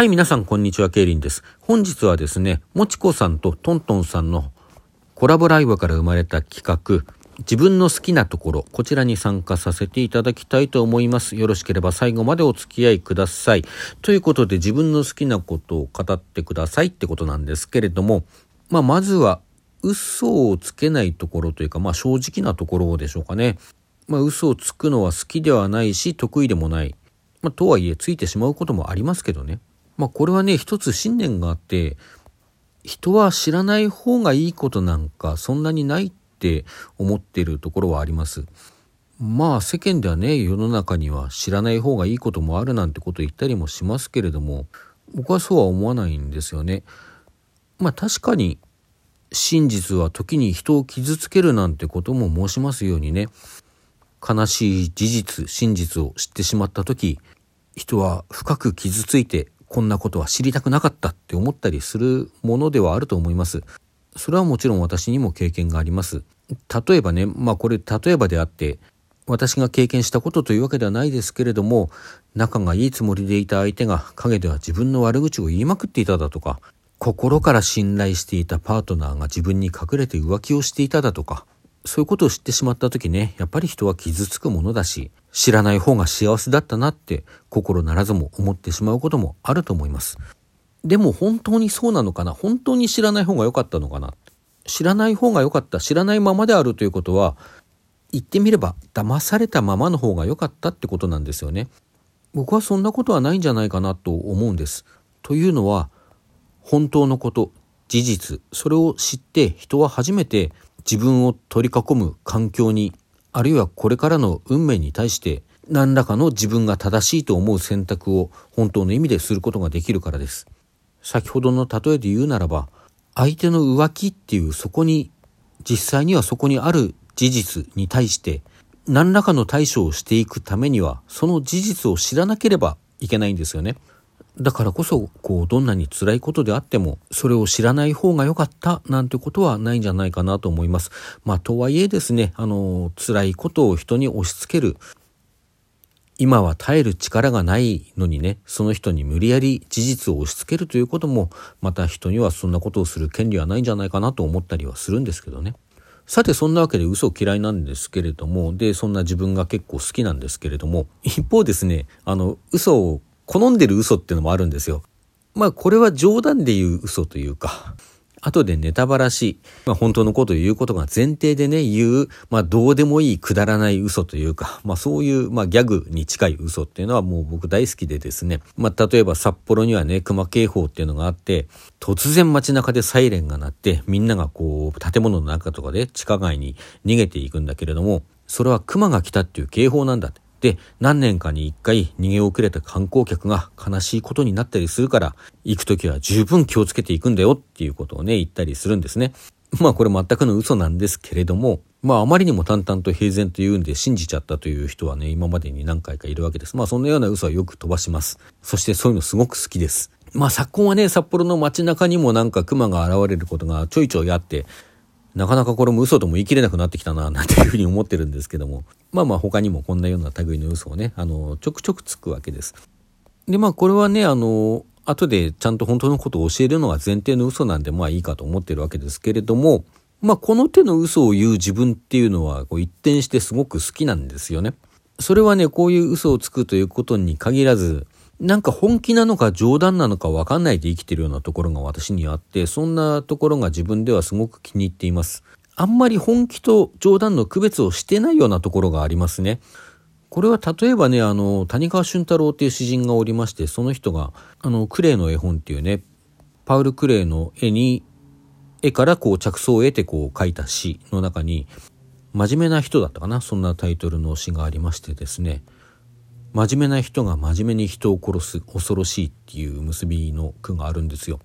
はい、皆さん、こんにちは、ケイリンです。本日はですね、もちこさんとトントンさんのコラボライブから生まれた企画、自分の好きなところ、こちらに参加させていただきたいと思います。よろしければ最後までお付き合いください。ということで、自分の好きなことを語ってくださいってことなんですけれども、まあ、まずは、嘘をつけないところというか、まあ、正直なところでしょうかね。まあ、嘘をつくのは好きではないし、得意でもない。まあ、とはいえ、ついてしまうこともありますけどね。まあこれはね、一つ信念があって、人は知らない方がいいことなんかそんなにないって思ってるところはあります。まあ世間ではね、世の中には知らない方がいいこともあるなんてこと言ったりもしますけれども、僕はそうは思わないんですよね。まあ確かに真実は時に人を傷つけるなんてことも申しますようにね、悲しい事実、真実を知ってしまった時、人は深く傷ついてこんなことは知りたくなかったって思ったりするものではあると思います。それはもちろん私にも経験があります。例えばね、まあこれ例えばであって、私が経験したことというわけではないですけれども、仲がいいつもりでいた相手が陰では自分の悪口を言いまくっていただとか、心から信頼していたパートナーが自分に隠れて浮気をしていただとか、そういうことを知ってしまった時ね、やっぱり人は傷つくものだし、知らない方が幸せだったなって心ならずも思ってしまうこともあると思います。でも本当にそうなのかな？本当に知らない方が良かったのかな？知らない方が良かった。知らないままであるということは、言ってみれば騙されたままの方が良かったってことなんですよね。僕はそんなことはないんじゃないかなと思うんです。というのは、本当のこと、事実、それを知って人は初めて自分を取り囲む環境に、あるいはこれからの運命に対して何らかの自分が正しいと思う選択を本当の意味ですることができるからです。先ほどの例えで言うならば、相手の浮気っていうそこに、実際にはそこにある事実に対して何らかの対処をしていくためには、その事実を知らなければいけないんですよね。だからこそ、こう、どんなに辛いことであっても、それを知らない方が良かったなんてことはないんじゃないかなと思います。まあ、とはいえですね、あの、辛いことを人に押し付ける、今は耐える力がないのにね、その人に無理やり事実を押し付けるということも、また人にはそんなことをする権利はないんじゃないかなと思ったりはするんですけどね。さて、そんなわけで嘘嫌いなんですけれども、で、そんな自分が結構好きなんですけれども、一方ですね、あの、嘘を好んでる嘘っていうのもあるんですよ。まあこれは冗談で言う嘘というか、後でネタばらし、まあ本当のことを言うことが前提でね、言う、まあどうでもいいくだらない嘘というか、まあそういう、まあギャグに近い嘘っていうのはもう僕大好きでですね、まあ例えば札幌にはね、熊警報っていうのがあって、突然街中でサイレンが鳴って、みんながこう、建物の中とかで地下街に逃げていくんだけれども、それは熊が来たっていう警報なんだ。で、何年かに一回逃げ遅れた観光客が悲しいことになったりするから、行くときは十分気をつけていくんだよっていうことをね、言ったりするんですね。まあこれ全くの嘘なんですけれども、まああまりにも淡々と平然と言うんで信じちゃったという人はね、今までに何回かいるわけです。まあそんなような嘘はよく飛ばします。そしてそういうのすごく好きです。まあ昨今はね、札幌の街中にもなんか熊が現れることがちょいちょいあって、なかなかこれも嘘とも言い切れなくなってきたな、なんていうふうに思ってるんですけども。まあまあ他にもこんなような類の嘘をね、あの、ちょくちょくつくわけです。で、まあこれはね、あの、後でちゃんと本当のことを教えるのが前提の嘘なんでまあいいかと思ってるわけですけれども、まあこの手の嘘を言う自分っていうのはこう一転してすごく好きなんですよね。それはね、こういう嘘をつくということに限らず、なんか本気なのか冗談なのかわかんないで生きてるようなところが私にあって、そんなところが自分ではすごく気に入っています。あんまり本気と冗談の区別をしてないようなところがありますね。これは例えばね、あの、谷川俊太郎っていう詩人がおりまして、その人が、あの、クレイの絵本っていうね、パウル・クレイの絵に、絵からこう着想を得てこう書いた詩の中に、真面目な人だったかな、そんなタイトルの詩がありましてですね、真面目な人が真面目に人を殺す恐ろしいっていう結びの句があるんですよ。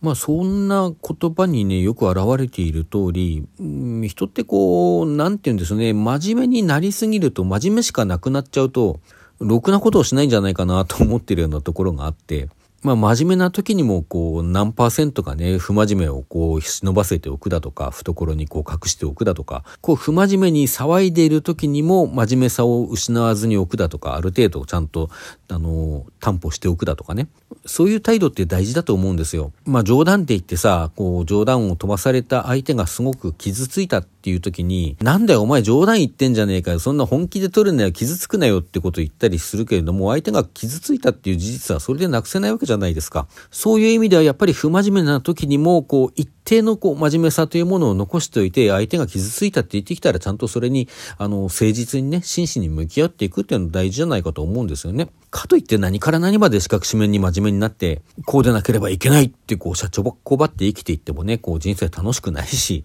まあそんな言葉にね、よく表れている通り、うん、人ってこう、何て言うんですね、真面目になりすぎると真面目しかなくなっちゃうと、ろくなことをしないんじゃないかなと思ってるようなところがあって、まあ、真面目な時にも、こう、何パーセントかね、不真面目をこう、忍ばせておくだとか、懐にこう、隠しておくだとか、こう、不真面目に騒いでいる時にも、真面目さを失わずに置くだとか、ある程度ちゃんと、あの、担保しておくだとかね。そういう態度って大事だと思うんですよ。まあ、冗談って言ってさ、こう、冗談を飛ばされた相手がすごく傷ついたってていう時に、なんだよ、お前冗談言ってんじゃねえかよ、そんな本気で取るなよ、傷つくなよってこと言ったりするけれども、相手が傷ついたっていう事実はそれでなくせないわけじゃないですか。そういう意味ではやっぱり不真面目な時にも、こう、一定のこう、真面目さというものを残しておいて、相手が傷ついたって言ってきたら、ちゃんとそれに、あの、誠実にね、真摯に向き合っていくっていうのは大事じゃないかと思うんですよね。かといって何から何まで四角四面に真面目になって、こうでなければいけないってこう、社長ばっこばって生きていってもね、こう、人生楽しくないし、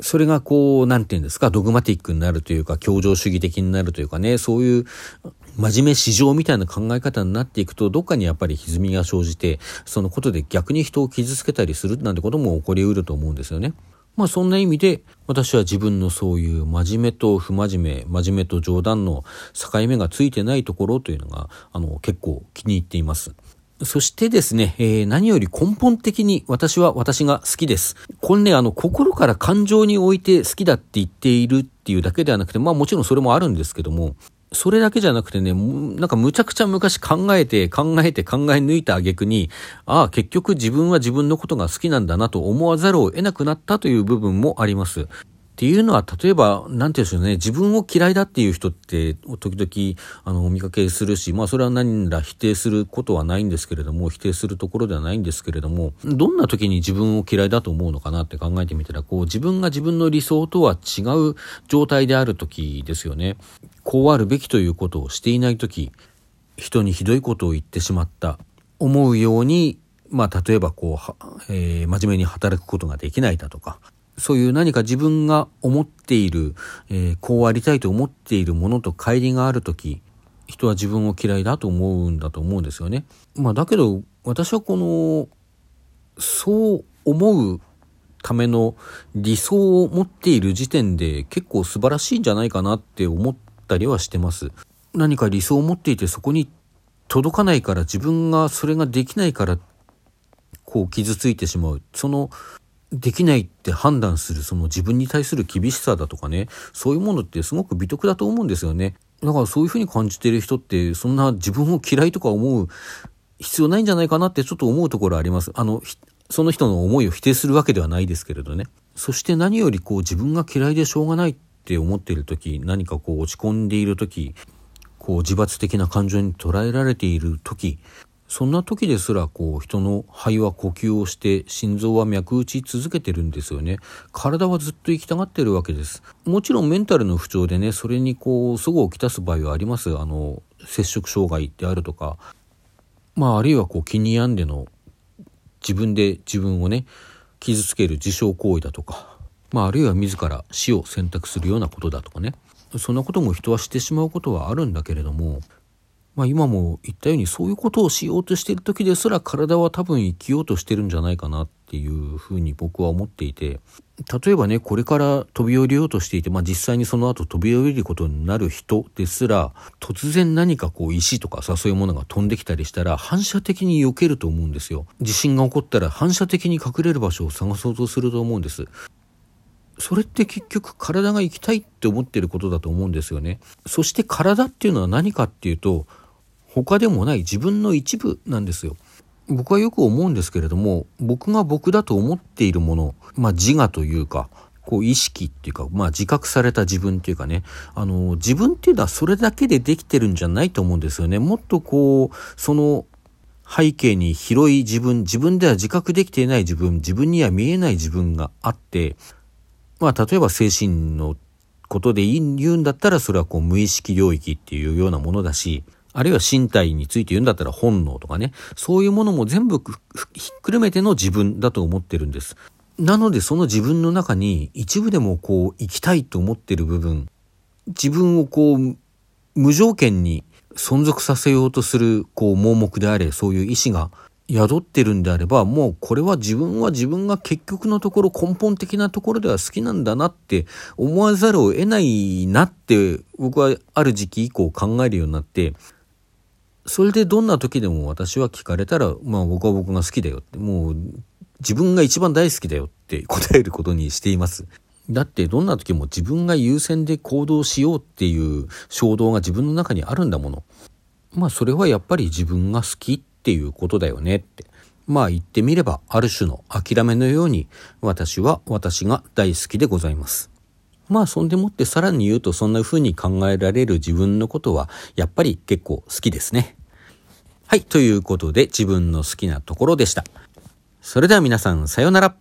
それがこう、なんて言うんですか、ドグマティックになるというか、協情主義的になるというかね、そういう真面目市場みたいな考え方になっていくと、どっかにやっぱり歪みが生じて、そのことで逆に人を傷つけたりするなんてことも起こりうると思うんですよね。まあそんな意味で、私は自分のそういう真面目と不真面目、真面目と冗談の境目がついてないところというのが、あの、結構気に入っています。そしてですね、えー、何より根本的に私は私が好きです。これね、あの、心から感情において好きだって言っているっていうだけではなくて、まあもちろんそれもあるんですけども、それだけじゃなくてね、なんかむちゃくちゃ昔考えて考えて考え抜いた挙句に、ああ、結局自分は自分のことが好きなんだなと思わざるを得なくなったという部分もあります。っていうのは、例えば、なんて言うんでしょうね、自分を嫌いだっていう人って、時々、あの、お見かけするし、まあ、それは何ら否定することはないんですけれども、否定するところではないんですけれども、どんな時に自分を嫌いだと思うのかなって考えてみたら、こう、自分が自分の理想とは違う状態である時ですよね。こうあるべきということをしていない時、人にひどいことを言ってしまった、思うように、まあ、例えばこう、えー、真面目に働くことができないだとか、そういう何か自分が思っている、えー、こうありたいと思っているものと乖離があるとき、人は自分を嫌いだと思うんだと思うんですよね。まあだけど、私はこの、そう思うための理想を持っている時点で結構素晴らしいんじゃないかなって思ったりはしてます。何か理想を持っていてそこに届かないから自分がそれができないからこう傷ついてしまう。そのできないって判断するその自分に対する厳しさだとかね、そういうものってすごく美徳だと思うんですよね。だからそういうふうに感じてる人って、そんな自分を嫌いとか思う必要ないんじゃないかなってちょっと思うところあります。あの、その人の思いを否定するわけではないですけれどね。そして何よりこう自分が嫌いでしょうがないって思っている時、何かこう落ち込んでいる時、こう自罰的な感情に捉えられている時、そんな時ですらこう人の肺は呼吸をして心臓は脈打ち続けてるんですよね。体はずっと生きたがってるわけです。もちろんメンタルの不調でね、それにこう、そごをきたす場合はあります。あの、摂食障害であるとか、まああるいはこう気に病んでの自分で自分をね、傷つける自傷行為だとか、まああるいは自ら死を選択するようなことだとかね。そんなことも人はしてしまうことはあるんだけれども、まあ、今も言ったようにそういうことをしようとしている時ですら体は多分生きようとしてるんじゃないかなっていうふうに僕は思っていて例えばねこれから飛び降りようとしていて、まあ、実際にその後飛び降りることになる人ですら突然何かこう石とかさそういうものが飛んできたりしたら反射的に避けると思うんですよ地震が起こったら反射的に隠れる場所を探そうとすると思うんですそれって結局体が生きたいって思ってることだと思うんですよね。そして体っていうのは何かっていうと、他でもない自分の一部なんですよ。僕はよく思うんですけれども、僕が僕だと思っているもの、まあ自我というか、こう意識っていうか、まあ自覚された自分っていうかね、あの、自分っていうのはそれだけでできてるんじゃないと思うんですよね。もっとこう、その背景に広い自分、自分では自覚できていない自分、自分には見えない自分があって、まあ例えば精神のことで言うんだったらそれはこう無意識領域っていうようなものだし、あるいは身体について言うんだったら本能とかね、そういうものも全部ひっくるめての自分だと思ってるんです。なのでその自分の中に一部でもこう生きたいと思ってる部分、自分をこう無条件に存続させようとするこう盲目であれ、そういう意志が宿ってるんであれば、もうこれは自分は自分が結局のところ根本的なところでは好きなんだなって思わざるを得ないなって僕はある時期以降考えるようになって、それでどんな時でも私は聞かれたら、まあ僕は僕が好きだよって、もう自分が一番大好きだよって答えることにしています。だってどんな時も自分が優先で行動しようっていう衝動が自分の中にあるんだもの。まあそれはやっぱり自分が好きっていうことだよねって。まあ言ってみればある種の諦めのように私は私が大好きでございます。まあそんでもってさらに言うとそんな風に考えられる自分のことはやっぱり結構好きですね。はい。ということで自分の好きなところでした。それでは皆さんさようなら。